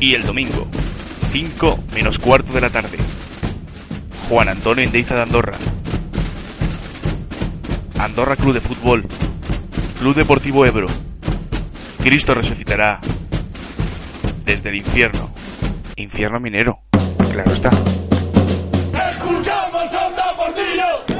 Y el domingo, 5 menos cuarto de la tarde. Juan Antonio Indeiza de Andorra. Andorra Club de Fútbol. Club Deportivo Ebro. Cristo resucitará. Desde el infierno. Infierno minero. Claro está. ¡Escuchamos Onda Portillo!